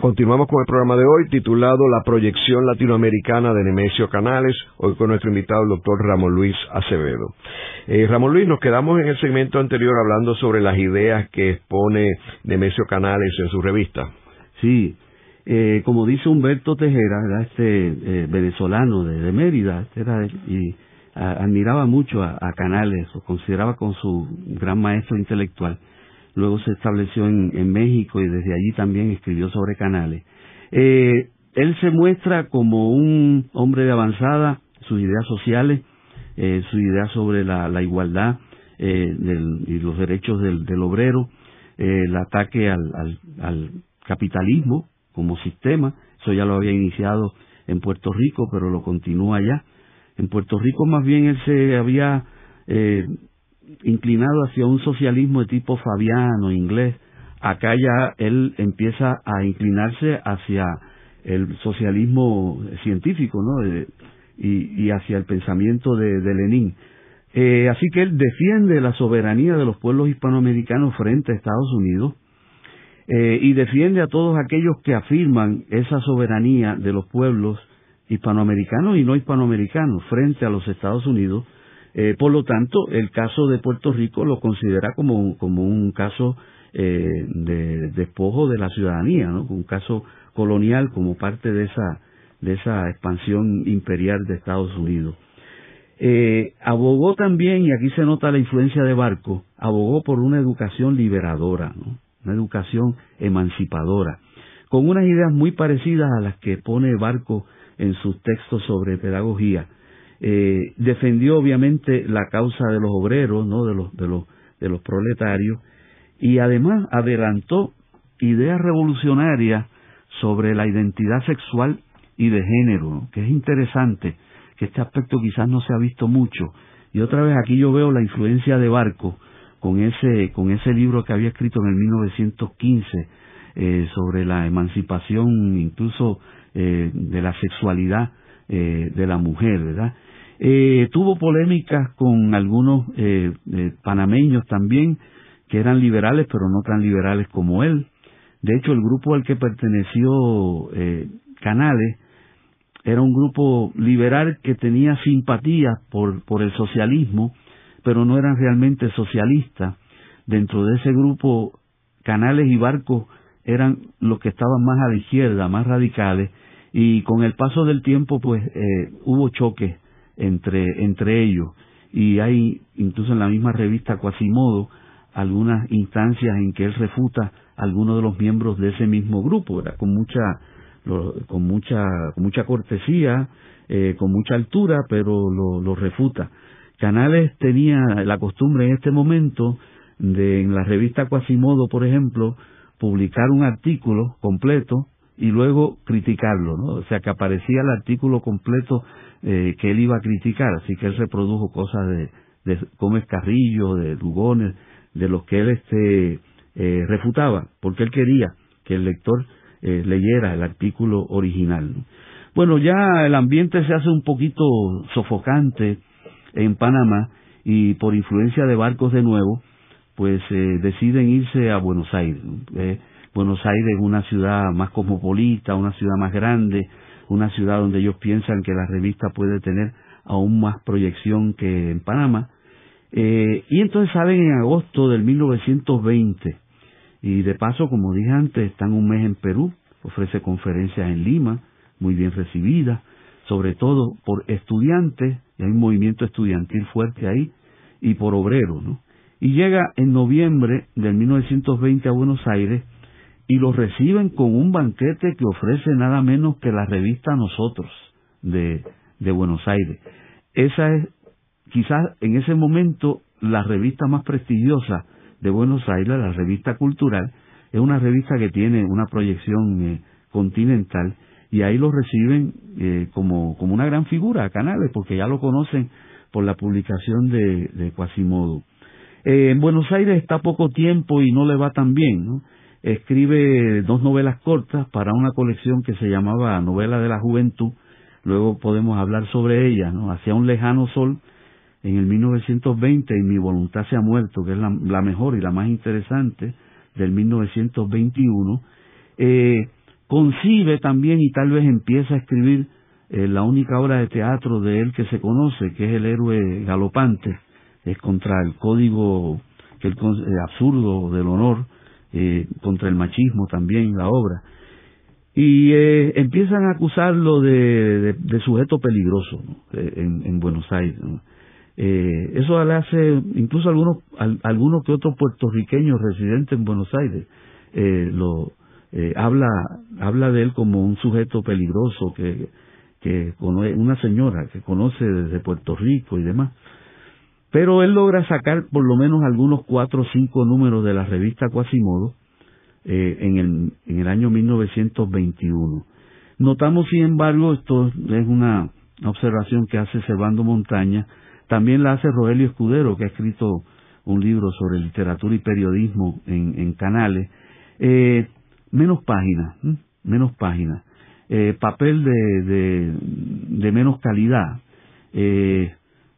Continuamos con el programa de hoy titulado La proyección latinoamericana de Nemesio Canales, hoy con nuestro invitado el doctor Ramón Luis Acevedo. Eh, Ramón Luis, nos quedamos en el segmento anterior hablando sobre las ideas que expone Nemesio Canales en su revista. Sí, Eh, como dice Humberto Tejera, este eh, venezolano de, Mérida, era, y admiraba mucho a, Canales, lo consideraba con su gran maestro intelectual. Luego se estableció en, México y desde allí también escribió sobre Canales. Eh, él se muestra como un hombre de avanzada, sus ideas sociales, eh, su idea sobre la, igualdad eh, y los derechos del, obrero, eh, el ataque al, capitalismo como sistema, eso ya lo había iniciado en Puerto Rico, pero lo continúa allá. En Puerto Rico más bien él se había inclinado hacia un socialismo de tipo fabiano, inglés. Acá ya él empieza a inclinarse hacia el socialismo científico, ¿no? y, hacia el pensamiento de, Lenin. Eh, así que él defiende la soberanía de los pueblos hispanoamericanos frente a Estados Unidos eh, y defiende a todos aquellos que afirman esa soberanía de los pueblos hispanoamericanos y no hispanoamericanos frente a los Estados Unidos. Eh, por lo tanto, el caso de Puerto Rico lo considera como, como un caso de despojo de la ciudadanía, un caso colonial como parte de esa de esa expansión imperial de Estados Unidos. Eh, abogó también, y aquí se nota la influencia de Barco, abogó por una educación liberadora, una educación emancipadora, con unas ideas muy parecidas a las que pone Barco en sus textos sobre pedagogía. Eh, defendió obviamente la causa de los obreros, ¿no? de, los, de, los, de los proletarios, y además adelantó ideas revolucionarias sobre la identidad sexual y de género, que es interesante, que este aspecto quizás no se ha visto mucho. Y otra vez aquí yo veo la influencia de Barco con ese, con ese libro que había escrito en el 1915 eh, sobre la emancipación incluso eh, de la sexualidad eh, de la mujer, ¿verdad? Tuvo polémicas con algunos panameños también que eran liberales pero no tan liberales como él. De hecho, el grupo al que perteneció Canales era un grupo liberal que tenía simpatía por, por el socialismo, pero no eran realmente socialistas. Dentro de ese grupo, Canales y Barcos eran los que estaban más a la izquierda, más radicales, y con el paso del tiempo, pues eh, hubo choques entre, entre ellos, y hay incluso en la misma revista Quasimodo algunas instancias en que él refuta a algunos de los miembros de ese mismo grupo, era con mucha con mucha con mucha cortesía, eh, con mucha altura, pero lo, lo, refuta. Canales tenía la costumbre en este momento de en la revista Quasimodo, por ejemplo, publicar un artículo completo y luego criticarlo, ¿no? O sea, que aparecía el artículo completo eh, que él iba a criticar, así que él reprodujo cosas de, de Gómez Carrillo, de Lugones, de los que él este, eh, refutaba, porque él quería que el lector eh, leyera el artículo original. Bueno, ya el ambiente se hace un poquito sofocante en Panamá y por influencia de barcos de nuevo, pues eh, deciden irse a Buenos Aires. Eh, Buenos Aires es una ciudad más cosmopolita, una ciudad más grande, una ciudad donde ellos piensan que la revista puede tener aún más proyección que en Panamá. y entonces salen en agosto del 1920 y de paso, como dije antes, están un mes en Perú, ofrece conferencias en Lima, muy bien recibidas, sobre todo por estudiantes, y hay un movimiento estudiantil fuerte ahí, y por obreros, ¿no? Y llega en noviembre del 1920 a Buenos Aires y lo reciben con un banquete que ofrece nada menos que la revista Nosotros de, de Buenos Aires. Esa es quizás en ese momento la revista más prestigiosa de Buenos Aires, la revista cultural, es una revista que tiene una proyección eh, continental y ahí lo reciben eh, como, como una gran figura a Canales, porque ya lo conocen por la publicación de, de Quasimodo. Eh, en Buenos Aires está poco tiempo y no le va tan bien. ¿no? Escribe dos novelas cortas para una colección que se llamaba Novela de la Juventud. Luego podemos hablar sobre ella, ¿no? Hacia un lejano sol, en el 1920 y Mi voluntad se ha muerto, que es la, mejor y la más interesante del 1921, eh, concibe también y tal vez empieza a escribir eh, la única obra de teatro de él que se conoce, que es El héroe galopante, es contra el código el, eh, absurdo del honor, contra el machismo también la obra. y eh, empiezan a acusarlo de, sujeto peligroso eh, en, Buenos Aires. Eh, eso le hace, incluso algunos, algunos que otros puertorriqueños residentes en Buenos Aires, lo habla, habla de él como un sujeto peligroso que, que una señora que conoce desde Puerto Rico y demás. Pero él logra sacar por lo menos algunos cuatro o cinco números de la revista Quasimodo eh, en, el, en el año 1921. Notamos, sin embargo, esto es una observación que hace Servando Montaña, también la hace Rogelio Escudero, que ha escrito un libro sobre literatura y periodismo en, canales, eh, menos páginas, menos páginas, eh, papel de, de, de, menos calidad.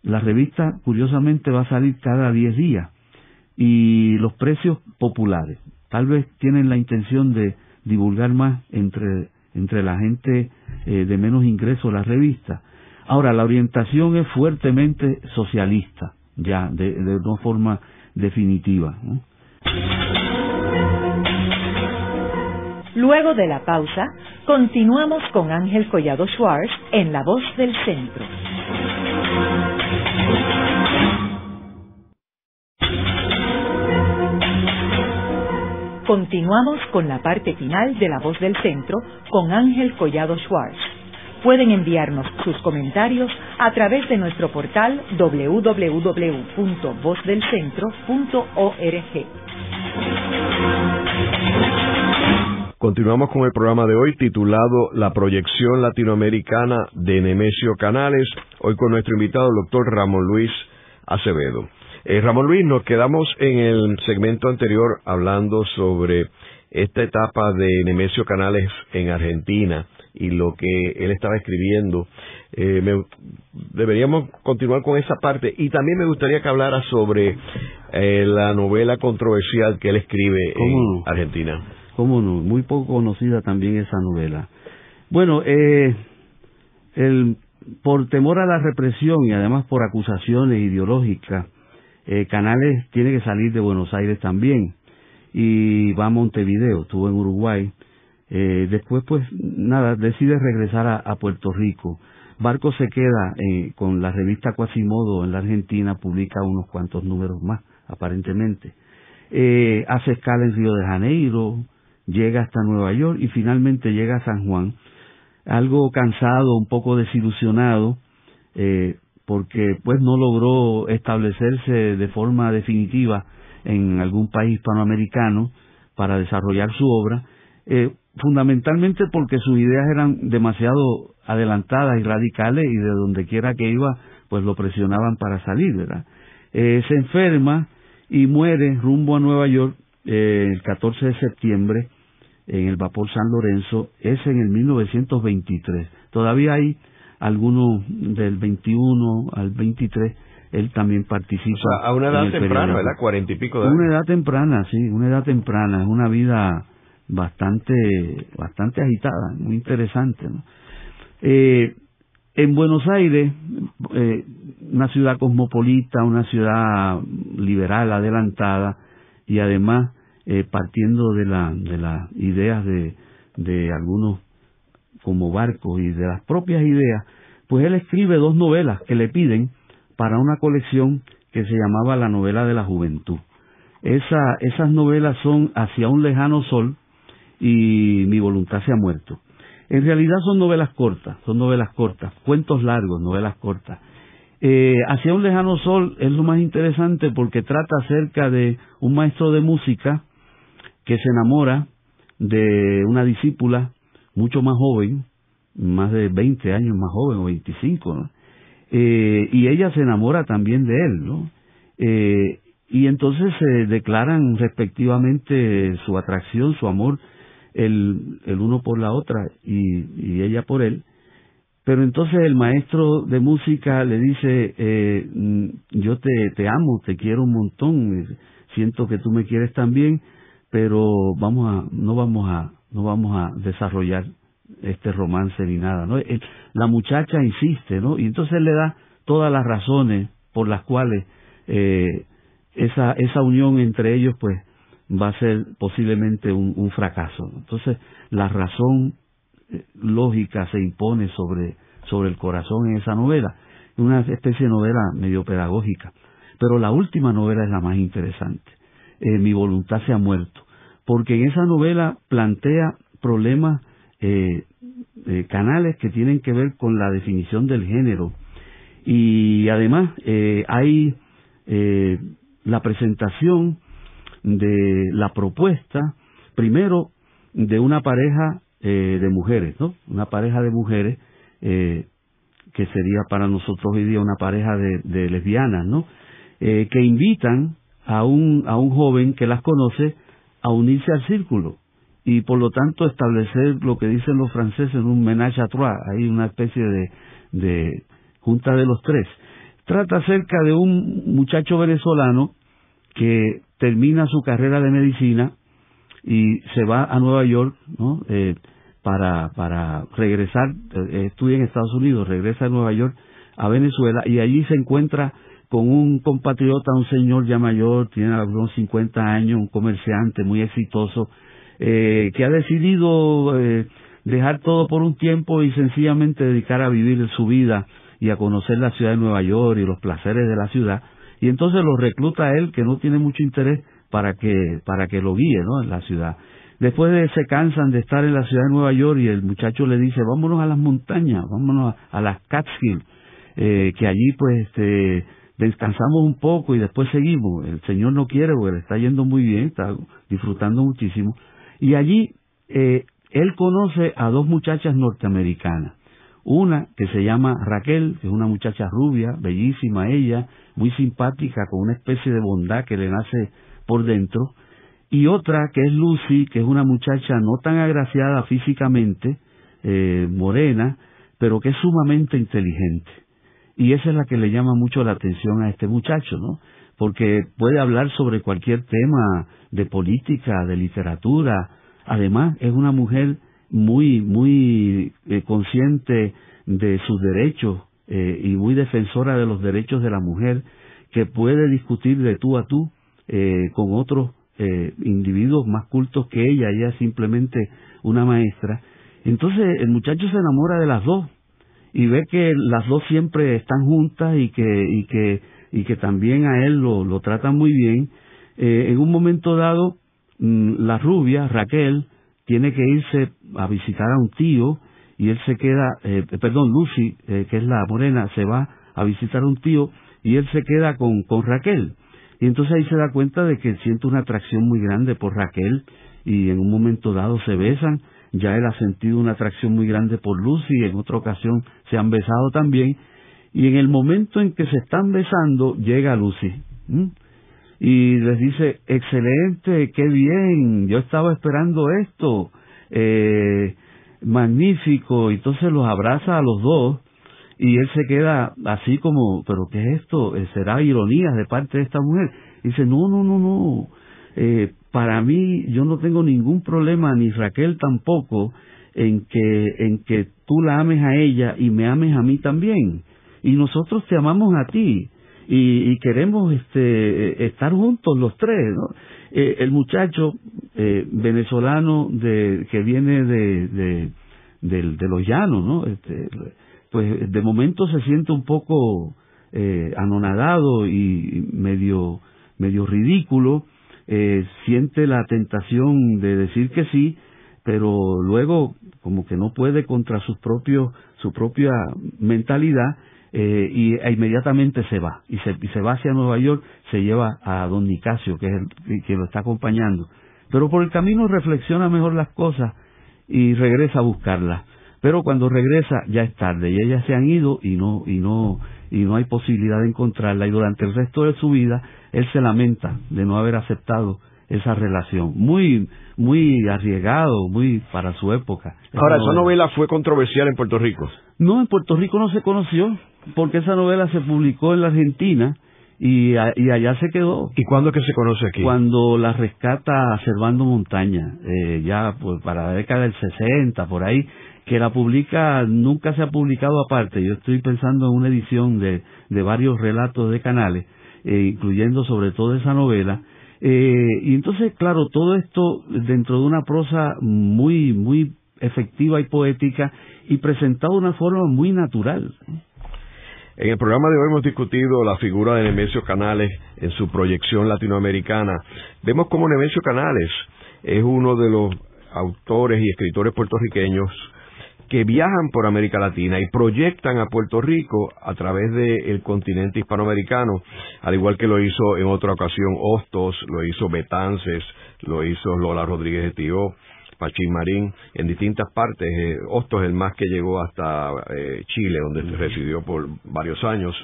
La revista, curiosamente, va a salir cada 10 días y los precios populares. Tal vez tienen la intención de divulgar más entre, entre la gente eh, de menos ingresos la revista. Ahora, la orientación es fuertemente socialista, ya, de, de una forma definitiva. Luego de la pausa, continuamos con Ángel Collado Schwartz en La Voz del Centro. Continuamos con la parte final de La Voz del Centro con Ángel Collado Schwartz. Pueden enviarnos sus comentarios a través de nuestro portal www.vozdelcentro.org. Continuamos con el programa de hoy titulado La proyección latinoamericana de Nemesio Canales, hoy con nuestro invitado el doctor Ramón Luis Acevedo. Eh, Ramón Luis, nos quedamos en el segmento anterior hablando sobre esta etapa de Nemesio Canales en Argentina y lo que él estaba escribiendo. Eh, deberíamos continuar con esa parte y también me gustaría que hablara sobre eh, la novela controversial que él escribe en Argentina. Cómo no, muy poco conocida también esa novela. Bueno, eh, el, por temor a la represión y además por acusaciones ideológicas, eh, Canales tiene que salir de Buenos Aires también y va a Montevideo, estuvo en Uruguay. Eh, después, pues nada, decide regresar a, Puerto Rico. Barco se queda eh, con la revista Quasimodo en la Argentina, publica unos cuantos números más, aparentemente. Eh, hace escala en Río de Janeiro, llega hasta Nueva York y finalmente llega a San Juan. Algo cansado, un poco desilusionado, eh, porque pues no logró establecerse de forma definitiva en algún país hispanoamericano para desarrollar su obra, eh, fundamentalmente porque sus ideas eran demasiado adelantadas y radicales y de donde quiera que iba pues lo presionaban para salir, ¿verdad? Eh, se enferma y muere rumbo a Nueva York eh, el 14 de septiembre en el vapor San Lorenzo, es en el 1923. Todavía hay algunos del 21 al 23, él también participa. O sea, a una edad temprana, ¿verdad? Cuarenta y pico de años. Una edad temprana, sí, una edad temprana, es una vida bastante, bastante agitada, muy interesante. ¿no? Eh, en Buenos Aires, eh, una ciudad cosmopolita, una ciudad liberal, adelantada, y además eh, partiendo de, la, de las ideas de, de algunos como Barco y de las propias ideas, pues él escribe dos novelas que le piden para una colección que se llamaba La novela de la juventud. Esa, esas novelas son Hacia un lejano sol y Mi voluntad se ha muerto. En realidad son novelas cortas, son novelas cortas, cuentos largos, novelas cortas. Eh, Hacia un lejano sol es lo más interesante porque trata acerca de un maestro de música que se enamora de una discípula mucho más joven, más de 20 años más joven o 25, ¿no? Eh, y ella se enamora también de él, ¿no? Eh, y entonces se declaran respectivamente su atracción, su amor, el, el uno por la otra y, y ella por él. Pero entonces el maestro de música le dice, eh, mm, yo te, te amo, te quiero un montón, siento que tú me quieres también, pero vamos a, no vamos a, no vamos a desarrollar este romance ni nada, ¿no? La muchacha insiste, ¿no? Y entonces le da todas las razones por las cuales eh, esa, esa unión entre ellos, pues, va a ser posiblemente un, fracaso. Entonces, la razón eh, lógica se impone sobre, sobre el corazón en esa novela. Una especie de novela medio pedagógica. Pero la última novela es la más interesante. Eh, Mi voluntad se ha muerto. Porque en esa novela plantea problemas eh, canales que tienen que ver con la definición del género. Y además hay la presentación de la propuesta, primero, de una pareja eh, de mujeres, ¿no? Una pareja de mujeres eh, que sería para nosotros hoy día una pareja de, lesbianas, ¿no? Eh, que invitan a un, a un joven que las conoce a unirse al círculo y por lo tanto establecer lo que dicen los franceses un ménage à trois, hay una especie de, de junta de los tres. Trata acerca de un muchacho venezolano que termina su carrera de medicina y se va a Nueva York, ¿no? Eh, para, para regresar, eh, estudia en Estados Unidos, regresa a Nueva York, a Venezuela, y allí se encuentra con un compatriota, un señor ya mayor, tiene algunos 50 años, un comerciante muy exitoso, eh, que ha decidido eh, dejar todo por un tiempo y sencillamente dedicar a vivir su vida y a conocer la ciudad de Nueva York y los placeres de la ciudad, y entonces lo recluta a él que no tiene mucho interés para que para que lo guíe ¿no? en la ciudad. Después de se cansan de estar en la ciudad de Nueva York y el muchacho le dice vámonos a las montañas vámonos a, las Catskills eh, que allí pues este, descansamos un poco y después seguimos. El señor no quiere porque le está yendo muy bien está disfrutando muchísimo. Y allí eh, él conoce a dos muchachas norteamericanas. Una que se llama Raquel, que es una muchacha rubia, bellísima ella, muy simpática, con una especie de bondad que le nace por dentro, y otra que es Lucy, que es una muchacha no tan agraciada físicamente, eh, morena, pero que es sumamente inteligente. Y esa es la que le llama mucho la atención a este muchacho, ¿no? Porque puede hablar sobre cualquier tema de política, de literatura. Además, es una mujer muy, muy eh, consciente de sus derechos eh, y muy defensora de los derechos de la mujer, que puede discutir de tú a tú eh, con otros individuos más cultos que ella, ella es simplemente una maestra. Entonces el muchacho se enamora de las dos y ve que las dos siempre están juntas y que, y que, y que también a él lo, lo tratan muy bien. en un momento dado, mm, la rubia, Raquel, tiene que irse a visitar a un tío y él se queda, eh, perdón, Lucy, eh, que es la morena, se va a visitar a un tío y él se queda con, con Raquel. Y entonces ahí se da cuenta de que siente una atracción muy grande por Raquel y en un momento dado se besan. Ya él ha sentido una atracción muy grande por Lucy, en otra ocasión se han besado también. Y en el momento en que se están besando, llega Lucy y les dice, excelente, qué bien, yo estaba esperando esto, eh, magnífico, entonces los abraza a los dos y él se queda así como, pero ¿qué es esto? Eh, ¿Será ironía de parte de esta mujer? Y dice, no, no, no, no, eh, para mí yo no tengo ningún problema, ni Raquel tampoco, en que, en que tú la ames a ella y me ames a mí también. Y nosotros te amamos a ti y, queremos este, estar juntos los tres, ¿no? Eh, el muchacho eh, venezolano de, que viene de, de, los llanos, ¿no? Este, pues de momento se siente un poco eh, anonadado y medio, medio ridículo, eh, siente la tentación de decir que sí, pero luego como que no puede contra sus propios, su propia mentalidad eh, y e inmediatamente se va y se, y se va hacia Nueva York, se lleva a don Nicasio, que es el que lo está acompañando. Pero por el camino reflexiona mejor las cosas y regresa a buscarlas. Pero cuando regresa ya es tarde y ellas se han ido y no y no y no hay posibilidad de encontrarla y durante el resto de su vida él se lamenta de no haber aceptado esa relación. Muy muy arriesgado, muy para su época. Ahora, esa novela fue controversial en Puerto Rico. No, en Puerto Rico no se conoció porque esa novela se publicó en la Argentina y, y allá se quedó. ¿Y cuándo es que se conoce aquí? Cuando la rescata Servando Montaña, eh, ya pues, para la década del 60, por ahí, que la publica, nunca se ha publicado aparte. Yo estoy pensando en una edición de, de varios relatos de canales, eh, incluyendo sobre todo esa novela. Eh, y entonces, claro, todo esto dentro de una prosa muy, muy efectiva y poética y presentado de una forma muy natural. En el programa de hoy hemos discutido la figura de Nemesio Canales en su proyección latinoamericana. Vemos cómo Nemesio Canales es uno de los autores y escritores puertorriqueños que viajan por América Latina y proyectan a Puerto Rico a través del continente hispanoamericano, al igual que lo hizo en otra ocasión Hostos, lo hizo Betances, lo hizo Lola Rodríguez de Tío, Pachín Marín, en distintas partes. Eh, Hostos es el más que llegó hasta eh, Chile, donde residió por varios años.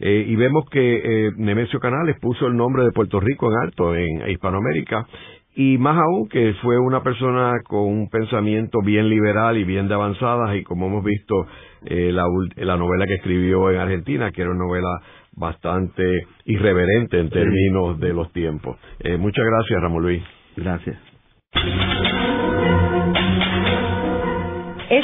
Eh, y vemos que Nemesio Canales puso el nombre de Puerto Rico en alto en Hispanoamérica y más aún que fue una persona con un pensamiento bien liberal y bien de avanzadas y como hemos visto eh, la, la, novela que escribió en Argentina, que era una novela bastante irreverente en términos de los tiempos. Eh, muchas gracias, Ramón Luis. Gracias.